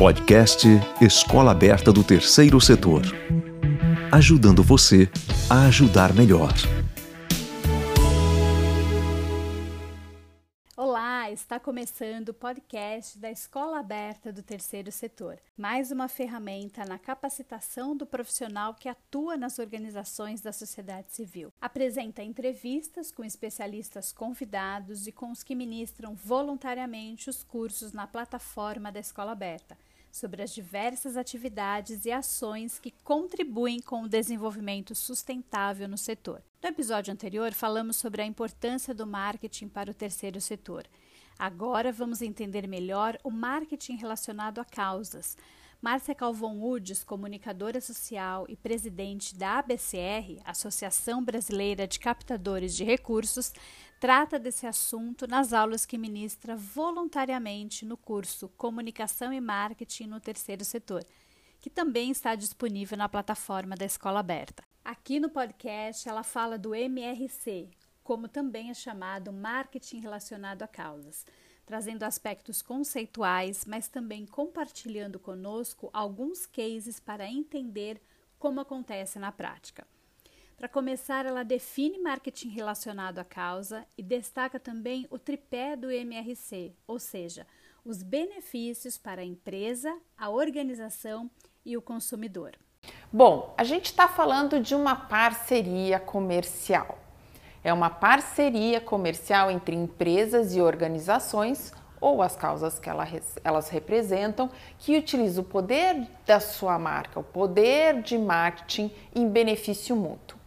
Podcast Escola Aberta do Terceiro Setor. Ajudando você a ajudar melhor. está começando o podcast da Escola Aberta do Terceiro Setor, mais uma ferramenta na capacitação do profissional que atua nas organizações da sociedade civil. Apresenta entrevistas com especialistas convidados e com os que ministram voluntariamente os cursos na plataforma da Escola Aberta sobre as diversas atividades e ações que contribuem com o desenvolvimento sustentável no setor. No episódio anterior, falamos sobre a importância do marketing para o terceiro setor. Agora vamos entender melhor o marketing relacionado a causas. Márcia Calvon Udes, comunicadora social e presidente da ABCR, Associação Brasileira de Captadores de Recursos, trata desse assunto nas aulas que ministra voluntariamente no curso Comunicação e Marketing no Terceiro Setor, que também está disponível na plataforma da Escola Aberta. Aqui no podcast ela fala do MRC, como também é chamado marketing relacionado a causas, trazendo aspectos conceituais, mas também compartilhando conosco alguns cases para entender como acontece na prática. Para começar, ela define marketing relacionado à causa e destaca também o tripé do MRC, ou seja, os benefícios para a empresa, a organização e o consumidor. Bom, a gente está falando de uma parceria comercial. É uma parceria comercial entre empresas e organizações ou as causas que elas representam, que utiliza o poder da sua marca, o poder de marketing em benefício mútuo.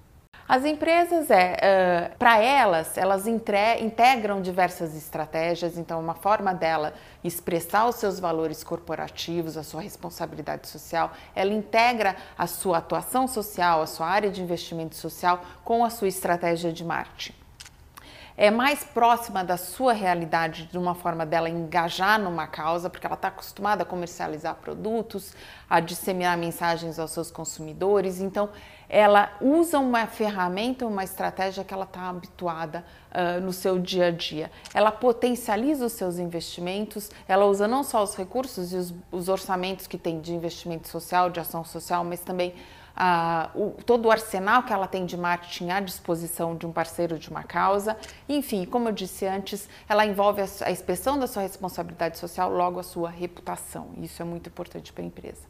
As empresas, é, uh, para elas, elas integram diversas estratégias, então uma forma dela expressar os seus valores corporativos, a sua responsabilidade social, ela integra a sua atuação social, a sua área de investimento social com a sua estratégia de marketing é mais próxima da sua realidade, de uma forma dela engajar numa causa, porque ela está acostumada a comercializar produtos, a disseminar mensagens aos seus consumidores. Então, ela usa uma ferramenta, uma estratégia que ela está habituada uh, no seu dia a dia. Ela potencializa os seus investimentos, ela usa não só os recursos e os, os orçamentos que tem de investimento social, de ação social, mas também o, todo o arsenal que ela tem de marketing à disposição de um parceiro de uma causa. Enfim, como eu disse antes, ela envolve a, a expressão da sua responsabilidade social, logo a sua reputação. Isso é muito importante para a empresa.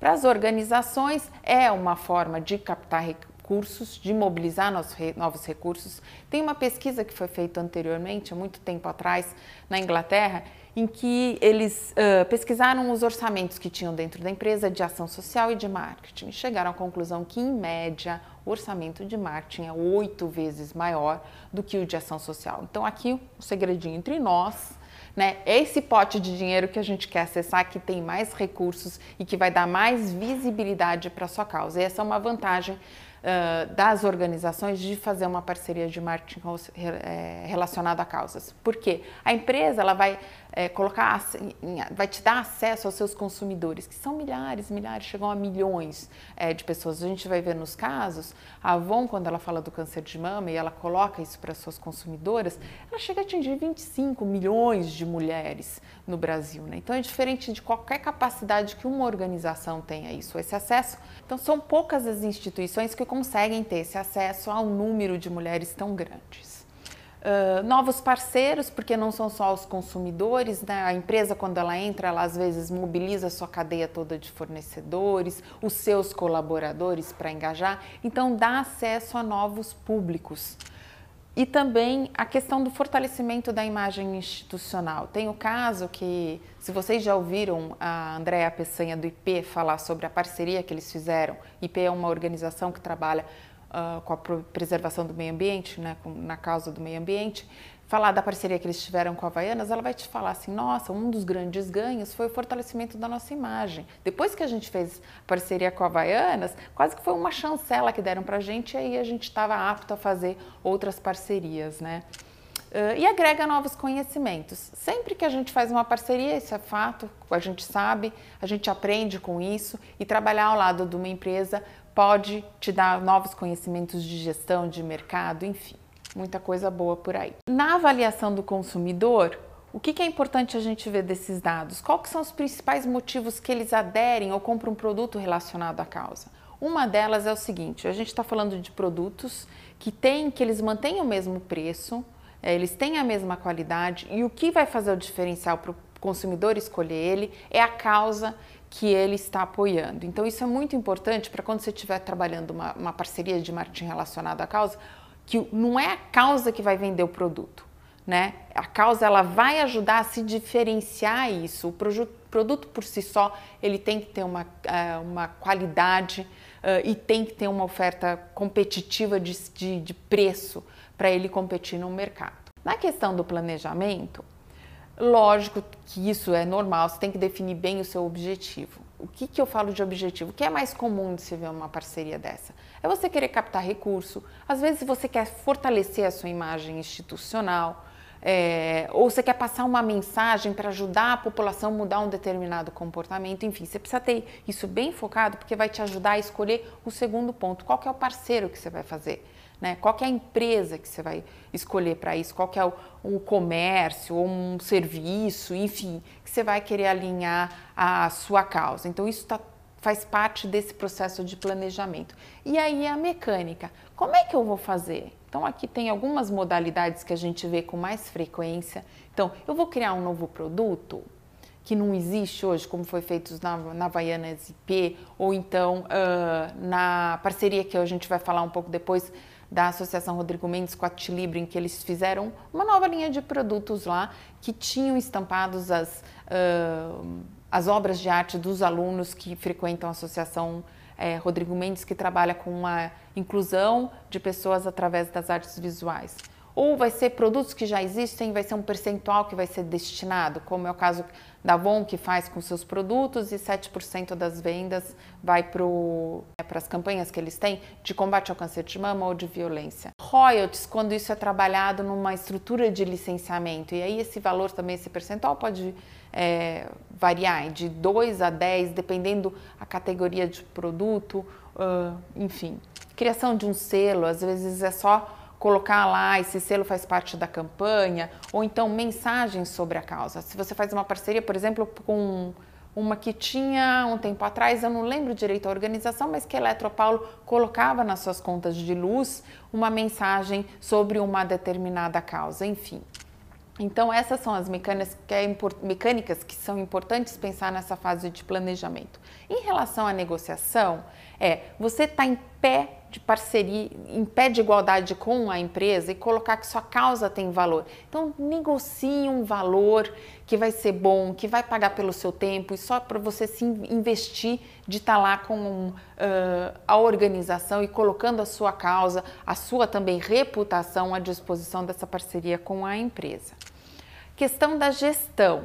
Para as organizações, é uma forma de captar recursos, de mobilizar novos recursos. Tem uma pesquisa que foi feita anteriormente, há muito tempo atrás, na Inglaterra, em que eles uh, pesquisaram os orçamentos que tinham dentro da empresa de ação social e de marketing. Chegaram à conclusão que, em média, o orçamento de marketing é oito vezes maior do que o de ação social. Então, aqui, o um segredinho entre nós, né? É esse pote de dinheiro que a gente quer acessar, que tem mais recursos e que vai dar mais visibilidade para a sua causa. E essa é uma vantagem uh, das organizações de fazer uma parceria de marketing eh, relacionada a causas. Porque a empresa ela vai é, colocar, vai te dar acesso aos seus consumidores, que são milhares, milhares, chegam a milhões é, de pessoas. A gente vai ver nos casos, a Avon, quando ela fala do câncer de mama e ela coloca isso para suas consumidoras, ela chega a atingir 25 milhões de mulheres no Brasil. Né? Então é diferente de qualquer capacidade que uma organização tenha isso, esse acesso. Então são poucas as instituições que conseguem ter esse acesso a um número de mulheres tão grandes. Novos parceiros, porque não são só os consumidores, né? A empresa, quando ela entra, ela às vezes mobiliza a sua cadeia toda de fornecedores, os seus colaboradores para engajar, então dá acesso a novos públicos. E também a questão do fortalecimento da imagem institucional. Tem o caso que, se vocês já ouviram a Andréa Peçanha do IP falar sobre a parceria que eles fizeram, IP é uma organização que trabalha uh, com a preservação do meio ambiente, né, com, na causa do meio ambiente, falar da parceria que eles tiveram com a Havaianas, ela vai te falar assim: nossa, um dos grandes ganhos foi o fortalecimento da nossa imagem. Depois que a gente fez parceria com a Havaianas, quase que foi uma chancela que deram para a gente, e aí a gente estava apto a fazer outras parcerias, né? Uh, e agrega novos conhecimentos. Sempre que a gente faz uma parceria, isso é fato, a gente sabe, a gente aprende com isso e trabalhar ao lado de uma empresa pode te dar novos conhecimentos de gestão, de mercado, enfim, muita coisa boa por aí. Na avaliação do consumidor, o que, que, é importante a gente ver desses dados? Quais são os principais motivos que eles aderem ou compram um produto relacionado à causa? Uma delas é o seguinte: a gente está falando de produtos que tem, que eles mantêm o mesmo preço, é, eles têm a mesma qualidade e o que vai fazer o diferencial para o consumidor escolher ele é a causa que ele está apoiando. Então isso é muito importante para quando você estiver trabalhando uma, uma parceria de marketing relacionada à causa, que não é a causa que vai vender o produto, né? A causa ela vai ajudar a se diferenciar isso. O produto por si só ele tem que ter uma, é, uma qualidade e tem que ter uma oferta competitiva de, de, de preço para ele competir no mercado. Na questão do planejamento, lógico que isso é normal, você tem que definir bem o seu objetivo. O que, que eu falo de objetivo? O que é mais comum de se ver uma parceria dessa? É você querer captar recurso, às vezes você quer fortalecer a sua imagem institucional, é, ou você quer passar uma mensagem para ajudar a população a mudar um determinado comportamento, enfim, você precisa ter isso bem focado porque vai te ajudar a escolher o segundo ponto, qual é o parceiro que você vai fazer, né? qual é a empresa que você vai escolher para isso, qual é o, o comércio ou um serviço, enfim, que você vai querer alinhar a sua causa. Então isso tá, faz parte desse processo de planejamento. E aí a mecânica, como é que eu vou fazer? Então, aqui tem algumas modalidades que a gente vê com mais frequência. Então, eu vou criar um novo produto que não existe hoje, como foi feito na, na Havaianas IP, ou então uh, na parceria que a gente vai falar um pouco depois da Associação Rodrigo Mendes com a Tilibra, em que eles fizeram uma nova linha de produtos lá que tinham estampados as, uh, as obras de arte dos alunos que frequentam a Associação é, Rodrigo Mendes, que trabalha com a inclusão de pessoas através das artes visuais. Ou vai ser produtos que já existem, vai ser um percentual que vai ser destinado, como é o caso da Avon, que faz com seus produtos, e 7% das vendas vai para é, as campanhas que eles têm de combate ao câncer de mama ou de violência. Royalties, quando isso é trabalhado numa estrutura de licenciamento, e aí esse valor também, esse percentual pode é, variar de 2 a 10, dependendo a categoria de produto, uh, enfim. Criação de um selo, às vezes é só colocar lá, esse selo faz parte da campanha, ou então mensagens sobre a causa. Se você faz uma parceria, por exemplo, com uma que tinha um tempo atrás, eu não lembro direito a organização, mas que a Eletropaulo colocava nas suas contas de luz uma mensagem sobre uma determinada causa, enfim. Então, essas são as mecânicas que, é mecânicas que são importantes pensar nessa fase de planejamento. Em relação à negociação, é você está em pé de parceria, em pé de igualdade com a empresa e colocar que sua causa tem valor. Então, negocie um valor que vai ser bom, que vai pagar pelo seu tempo e só para você se investir de estar tá lá com uh, a organização e colocando a sua causa, a sua também reputação à disposição dessa parceria com a empresa. Questão da gestão.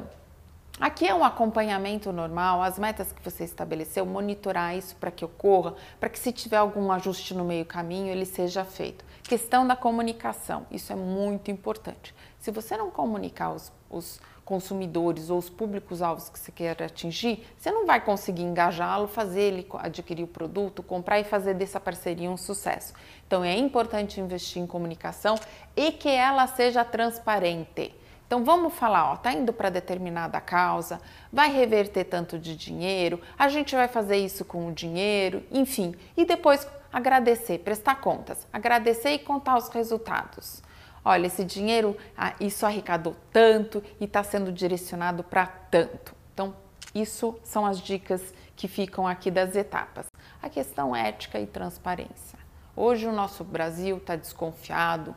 Aqui é um acompanhamento normal, as metas que você estabeleceu, monitorar isso para que ocorra, para que se tiver algum ajuste no meio caminho, ele seja feito. Questão da comunicação, isso é muito importante. Se você não comunicar os, os consumidores ou os públicos-alvos que você quer atingir, você não vai conseguir engajá-lo, fazer ele adquirir o produto, comprar e fazer dessa parceria um sucesso. Então é importante investir em comunicação e que ela seja transparente. Então vamos falar, ó, tá indo para determinada causa, vai reverter tanto de dinheiro, a gente vai fazer isso com o dinheiro, enfim, e depois agradecer, prestar contas, agradecer e contar os resultados. Olha, esse dinheiro, ah, isso arrecadou tanto e está sendo direcionado para tanto. Então, isso são as dicas que ficam aqui das etapas. A questão ética e transparência. Hoje o nosso Brasil está desconfiado,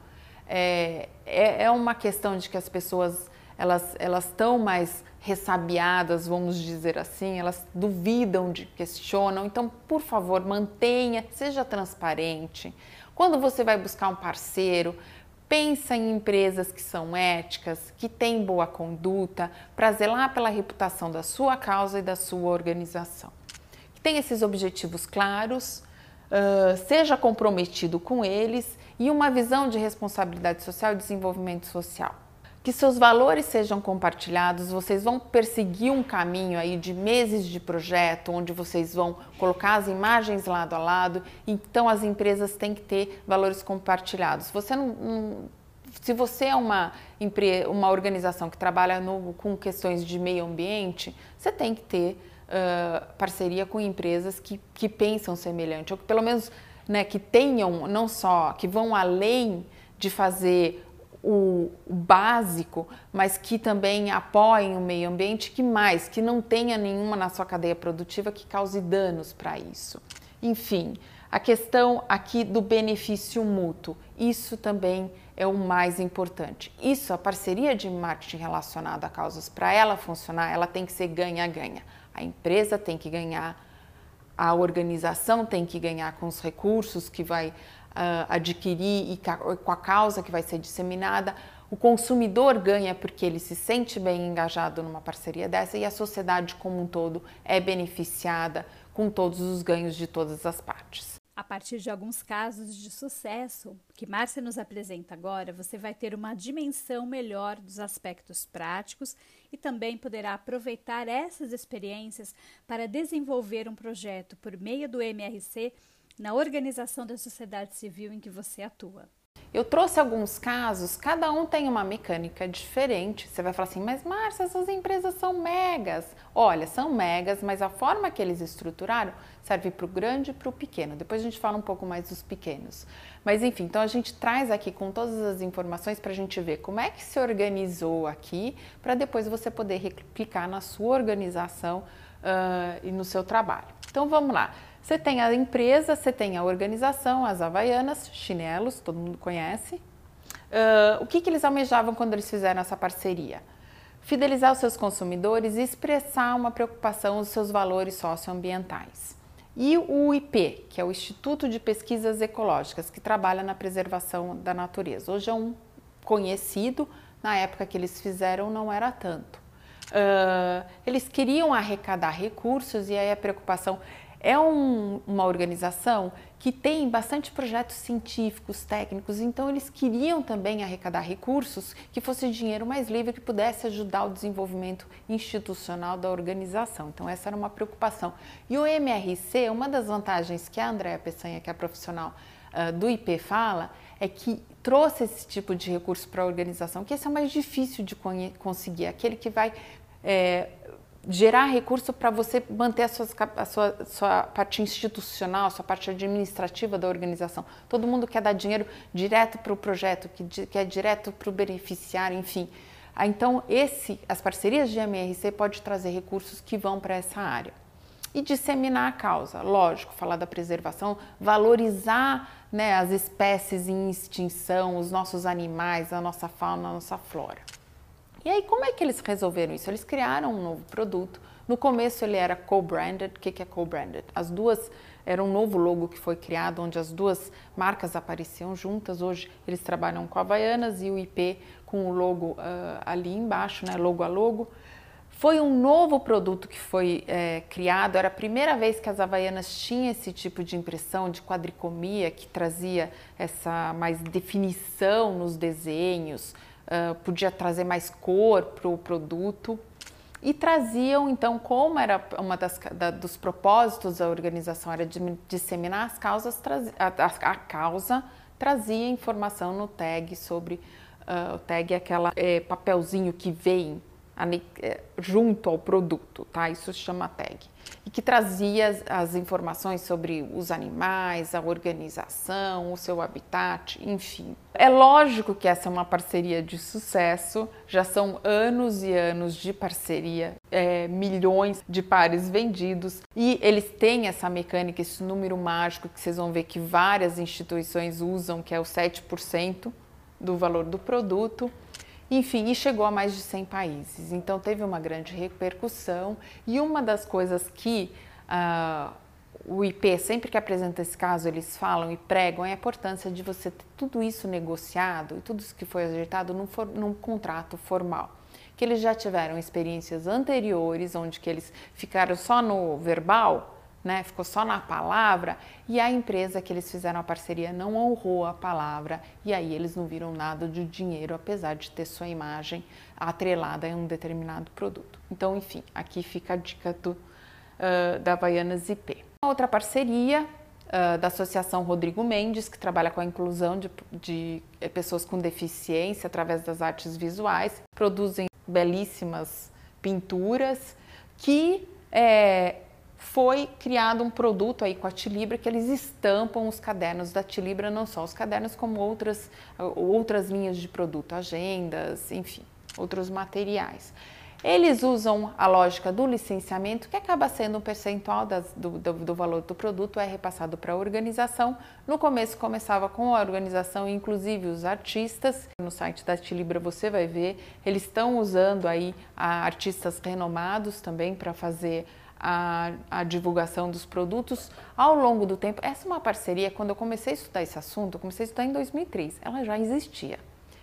é, é, é uma questão de que as pessoas elas elas estão mais ressabiadas, vamos dizer assim, elas duvidam, de, questionam. Então, por favor, mantenha, seja transparente. Quando você vai buscar um parceiro, pensa em empresas que são éticas, que têm boa conduta, para zelar pela reputação da sua causa e da sua organização. Que tenha esses objetivos claros, uh, seja comprometido com eles e uma visão de responsabilidade social e desenvolvimento social. Que seus valores sejam compartilhados, vocês vão perseguir um caminho aí de meses de projeto, onde vocês vão colocar as imagens lado a lado, então as empresas têm que ter valores compartilhados. Você não, não Se você é uma, uma organização que trabalha no, com questões de meio ambiente, você tem que ter uh, parceria com empresas que, que pensam semelhante, ou que pelo menos né, que tenham, não só, que vão além de fazer o, o, básico, mas que também apoiem o meio ambiente, que mais, que não tenha nenhuma na sua cadeia produtiva que cause danos para isso. Enfim, a questão aqui do benefício mútuo, isso também é o mais importante. Isso, a parceria de marketing relacionada a causas, para ela funcionar, ela tem que ser ganha-ganha. A empresa tem que ganhar, a organização tem que ganhar com os recursos que vai uh, adquirir e com a causa que vai ser disseminada. O consumidor ganha porque ele se sente bem engajado numa parceria dessa e a sociedade como um todo é beneficiada com todos os ganhos de todas as partes. A partir de alguns casos de sucesso que Márcia nos apresenta agora, você vai ter uma dimensão melhor dos aspectos práticos e também poderá aproveitar essas experiências para desenvolver um projeto por meio do MRC na organização da sociedade civil em que você atua. Eu trouxe alguns casos, cada um tem uma mecânica diferente. Você vai falar assim, mas Márcia, essas empresas são megas. Olha, são megas, mas a forma que eles estruturaram serve para o grande e para o pequeno. Depois a gente fala um pouco mais dos pequenos. Mas enfim, então a gente traz aqui com todas as informações para a gente ver como é que se organizou aqui, para depois você poder replicar na sua organização uh, e no seu trabalho. Então vamos lá. Você tem a empresa, você tem a organização, as havaianas, chinelos, todo mundo conhece. Uh, o que, que eles almejavam quando eles fizeram essa parceria? Fidelizar os seus consumidores e expressar uma preocupação dos seus valores socioambientais. E o IP, que é o Instituto de Pesquisas Ecológicas, que trabalha na preservação da natureza. Hoje é um conhecido, na época que eles fizeram não era tanto. Uh, eles queriam arrecadar recursos e aí a preocupação é um, uma organização que tem bastante projetos científicos, técnicos, então eles queriam também arrecadar recursos que fosse dinheiro mais livre que pudesse ajudar o desenvolvimento institucional da organização. Então essa era uma preocupação. E o MRC, uma das vantagens que a Andréa Peçanha, que é a profissional uh, do IP, fala, é que trouxe esse tipo de recurso para a organização, que esse é o mais difícil de conseguir, aquele que vai é, gerar recurso para você manter a, sua a sua, sua parte institucional, a sua parte administrativa da organização. Todo mundo quer dar dinheiro direto para o projeto, que quer direto para o beneficiário, enfim. Ah, então, esse, as parcerias de MRC pode trazer recursos que vão para essa área. E disseminar a causa, lógico, falar da preservação, valorizar né, as espécies em extinção, os nossos animais, a nossa fauna, a nossa flora. E aí, como é que eles resolveram isso? Eles criaram um novo produto. No começo ele era co-branded. O que é co-branded? As duas era um novo logo que foi criado, onde as duas marcas apareciam juntas. Hoje eles trabalham com a Havaianas e o IP com o logo uh, ali embaixo, né? logo a logo. Foi um novo produto que foi é, criado, era a primeira vez que as Havaianas tinham esse tipo de impressão de quadricomia, que trazia essa mais definição nos desenhos, uh, podia trazer mais cor para o produto. E traziam então como era uma das da, dos propósitos da organização era de disseminar as causas a, a, a, causa trazia informação no tag sobre uh, o tag é aquela é, papelzinho que vem é, junto ao produto tá isso se chama tag e que trazia as, as, informações sobre os animais, a organização, o seu habitat, enfim. É lógico que essa é uma parceria de sucesso, já são anos e anos de parceria, é, milhões de pares vendidos e eles têm essa mecânica, esse número mágico que vocês vão ver que várias instituições usam, que é o 7% do valor do produto. Enfim, e chegou a mais de 100 países. Então teve uma grande repercussão e uma das coisas que uh, o IP, sempre que apresenta esse caso, eles falam e pregam é a importância de você ter tudo isso negociado e tudo isso que foi ajeitado num, for, num contrato formal. Que eles já tiveram experiências anteriores, onde que eles ficaram só no verbal, né? Ficou só na palavra e a empresa que eles fizeram a parceria não honrou a palavra e aí eles não viram nada de dinheiro, apesar de ter sua imagem atrelada em um determinado produto. Então, enfim, aqui fica a dica do, uh, da Havaianas IP. Outra parceria uh, da Associação Rodrigo Mendes, que trabalha com a inclusão de, de eh, pessoas com deficiência através das artes visuais, produzem belíssimas pinturas que é, foi criado um produto aí com a Tilibra que eles estampam os cadernos da Tilibra, não só os cadernos, como outras, outras linhas de produto, agendas, enfim, outros materiais. Eles usam a lógica do licenciamento, que acaba sendo um percentual das, do, do, do, valor do produto, é repassado para a organização. No começo começava com a organização, inclusive os artistas. No site da Tilibra você vai ver, eles estão usando aí artistas renomados também para fazer a, a, divulgação dos produtos ao longo do tempo. Essa é uma parceria, quando eu comecei a estudar esse assunto, eu comecei a estudar em 2003, ela já existia.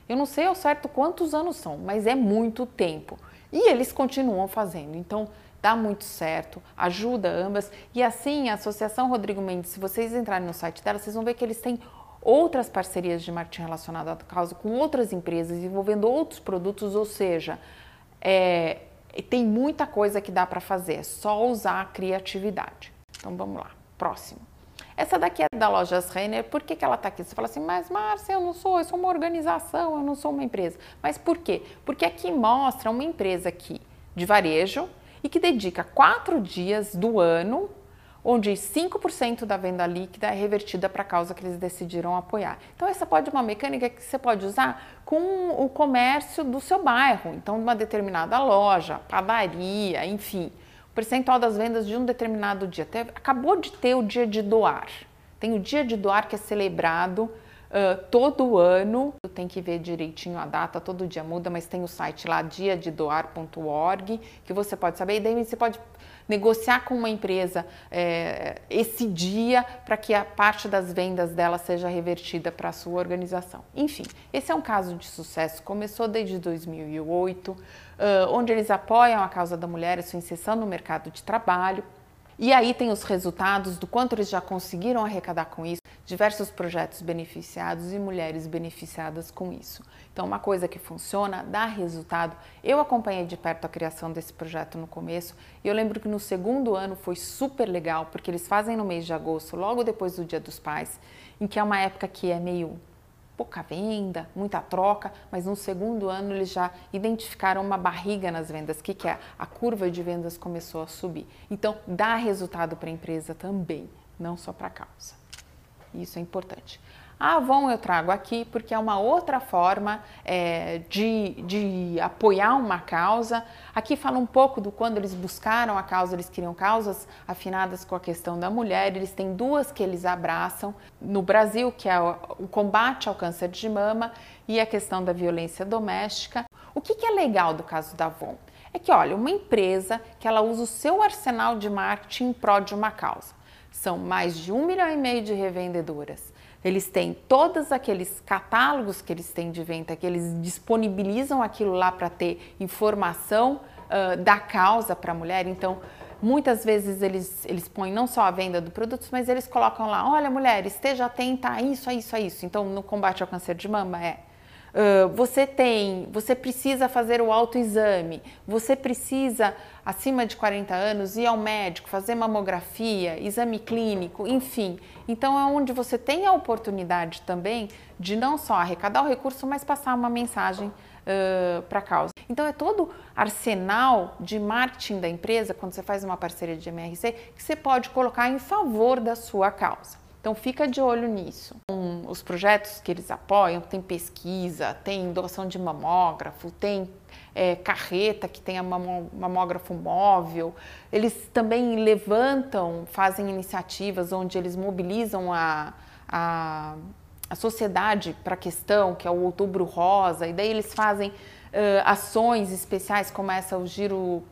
Eu não sei ao certo quantos anos são, mas é muito tempo. E eles continuam fazendo. Então, dá muito certo, ajuda ambas. E assim, a Associação Rodrigo Mendes, se vocês entrarem no site dela, vocês vão ver que eles têm outras parcerias de marketing relacionadas à causa com outras empresas, envolvendo outros produtos, ou seja, é, tem muita coisa que dá para fazer, é só usar a criatividade. Então vamos lá, próximo. Essa daqui é da Lojas Renner, por que, que ela está aqui? Você fala assim, mas Márcia, eu não sou, eu sou uma organização, eu não sou uma empresa. Mas por quê? Porque aqui mostra uma empresa aqui de varejo e que dedica quatro dias do ano, onde 5% da venda líquida é revertida para a causa que eles decidiram apoiar. Então essa pode uma mecânica que você pode usar com o comércio do seu bairro, então uma determinada loja, padaria, enfim percentual das vendas de um determinado dia. Até, acabou de ter o dia de doar. Tem o dia de doar que é celebrado uh, todo ano. Tem que ver direitinho a data, todo dia muda, mas tem o site lá, diadedoar.org, que você pode saber. E daí você pode negociar com uma empresa é, esse dia para que a parte das vendas dela seja revertida para a sua organização. Enfim, esse é um caso de sucesso. Começou desde 2008, uh, onde eles apoiam a causa da mulher e sua inserção no mercado de trabalho. E aí tem os resultados do quanto eles já conseguiram arrecadar com isso, diversos projetos beneficiados e mulheres beneficiadas com isso. Então, uma coisa que funciona, dá resultado. Eu acompanhei de perto a criação desse projeto no começo e eu lembro que no segundo ano foi super legal, porque eles fazem no mês de agosto, logo depois do Dia dos Pais, em que é uma época que é meio pouca venda, muita troca, mas no segundo ano eles já identificaram uma barriga nas vendas. O que, que é? A curva de vendas começou a subir. Então, dá resultado para a empresa também, não só para a causa. Isso é importante. A Avon eu trago aqui porque é uma outra forma é, de, de apoiar uma causa. Aqui fala um pouco do quando eles buscaram a causa, eles queriam causas afinadas com a questão da mulher. Eles têm duas que eles abraçam no Brasil, que é o combate ao câncer de mama e a questão da violência doméstica. O que, que é legal do caso da Avon? É que, olha, uma empresa que ela usa o seu arsenal de marketing em prol de uma causa. São mais de um milhão e meio de revendedoras eles têm todos aqueles catálogos que eles têm de venda, que eles disponibilizam aquilo lá para ter informação uh, da causa para a mulher. Então, muitas vezes eles, eles põem não só a venda do produto, mas eles colocam lá: olha, mulher, esteja atenta a isso, a isso, a isso. Então, no combate ao câncer de mama é Uh, você tem, você precisa fazer o autoexame, você precisa, acima de 40 anos, ir ao médico, fazer mamografia, exame clínico, enfim. Então é onde você tem a oportunidade também de não só arrecadar o recurso, mas passar uma mensagem uh, para a causa. Então é todo arsenal de marketing da empresa, quando você faz uma parceria de MRC, que você pode colocar em favor da sua causa. Então fica de olho nisso. Um, os projetos que eles apoiam tem pesquisa, tem doação de mamógrafo, tem é, carreta que tem a mamógrafo móvel. Eles também levantam, fazem iniciativas onde eles mobilizam a, a, a sociedade para a questão, que é o Outubro Rosa, e daí eles fazem uh, ações especiais como essa, o Giro,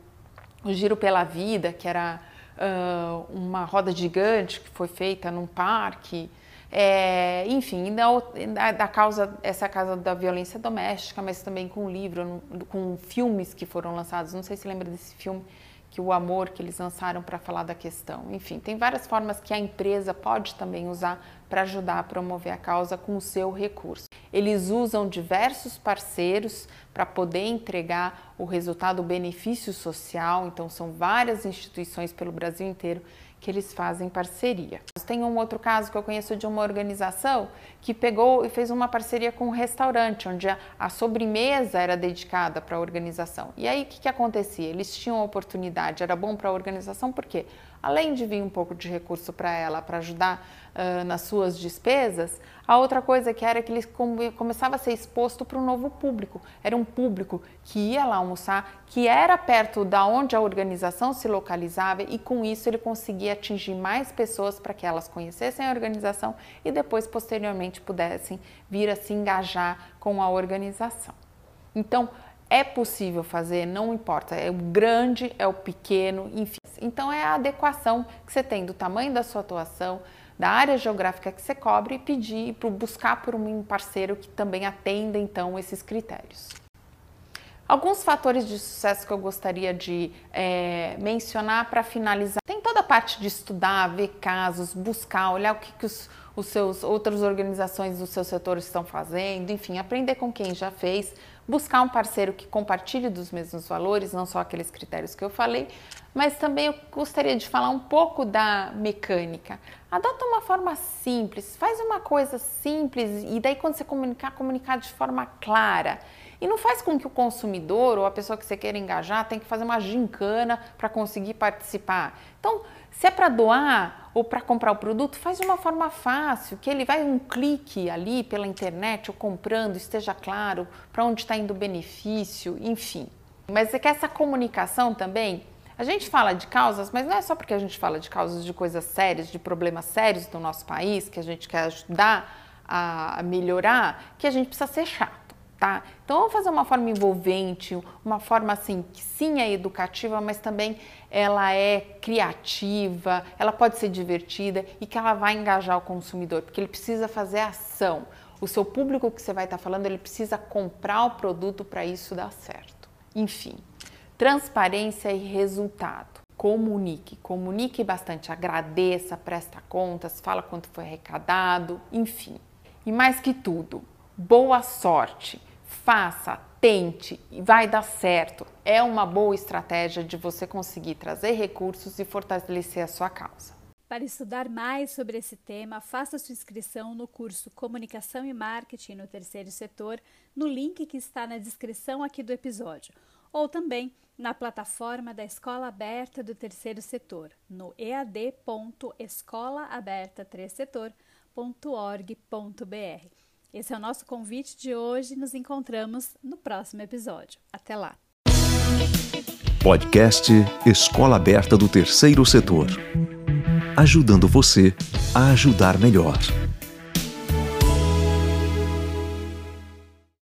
o Giro pela Vida, que era uh, uma roda gigante que foi feita num parque. É, enfim, da, da causa, essa causa da violência doméstica, mas também com livro, com filmes que foram lançados. Não sei se lembra desse filme que o amor que eles lançaram para falar da questão. Enfim, tem várias formas que a empresa pode também usar para ajudar a promover a causa com o seu recurso. Eles usam diversos parceiros para poder entregar o resultado, o benefício social. Então, são várias instituições pelo Brasil inteiro que eles fazem parceria. Tem um outro caso que eu conheço de uma organização que pegou e fez uma parceria com um restaurante, onde a, sobremesa era dedicada para a organização. E aí o que, que acontecia? Eles tinham a oportunidade, era bom para a organização, porque além de vir um pouco de recurso para ela, para ajudar uh, nas suas despesas, a outra coisa que era que ele come, começava a ser exposto para um novo público. Era um público que ia lá almoçar, que era perto da onde a organização se localizava e com isso ele conseguia atingir mais pessoas para que elas conhecessem a organização e depois posteriormente pudessem vir a se engajar com a organização. Então, é possível fazer, não importa, é o grande, é o pequeno, enfim. Então é a adequação que você tem do tamanho da sua atuação, da área geográfica que você cobre e pedir buscar por um parceiro que também atenda então esses critérios. Alguns fatores de sucesso que eu gostaria de é, mencionar para finalizar. Tem toda a parte de estudar, ver casos, buscar, olhar o que, que os, os seus outras organizações do seu setor estão fazendo, enfim, aprender com quem já fez, buscar um parceiro que compartilhe dos mesmos valores, não só aqueles critérios que eu falei, mas também eu gostaria de falar um pouco da mecânica. Adota uma forma simples, faz uma coisa simples e daí quando você comunicar, comunicar de forma clara. E não faz com que o consumidor ou a pessoa que você queira engajar tenha que fazer uma gincana para conseguir participar. Então, se é para doar ou para comprar o produto, faz de uma forma fácil, que ele vai um clique ali pela internet ou comprando, esteja claro para onde está indo o benefício, enfim. Mas é que essa comunicação também, a gente fala de causas, mas não é só porque a gente fala de causas de coisas sérias, de problemas sérios do nosso país, que a gente quer ajudar a melhorar, que a gente precisa ser chato tá? Então vamos fazer uma forma envolvente, uma forma assim que sim é educativa, mas também ela é criativa, ela pode ser divertida e que ela vai engajar o consumidor, porque ele precisa fazer ação. O seu público que você vai estar falando, ele precisa comprar o produto para isso dar certo. Enfim, transparência e resultado. Comunique, comunique bastante, agradeça, presta contas, fala quanto foi arrecadado, enfim. E mais que tudo, boa sorte faça, tente e vai dar certo. É uma boa estratégia de você conseguir trazer recursos e fortalecer a sua causa. Para estudar mais sobre esse tema, faça sua inscrição no curso Comunicação e Marketing no Terceiro Setor no link que está na descrição aqui do episódio, ou também na plataforma da Escola Aberta do Terceiro Setor, no ead.escolaaberta3setor.org.br. Esse é o nosso convite de hoje. Nos encontramos no próximo episódio. Até lá. Podcast Escola Aberta do Terceiro Setor. Ajudando você a ajudar melhor.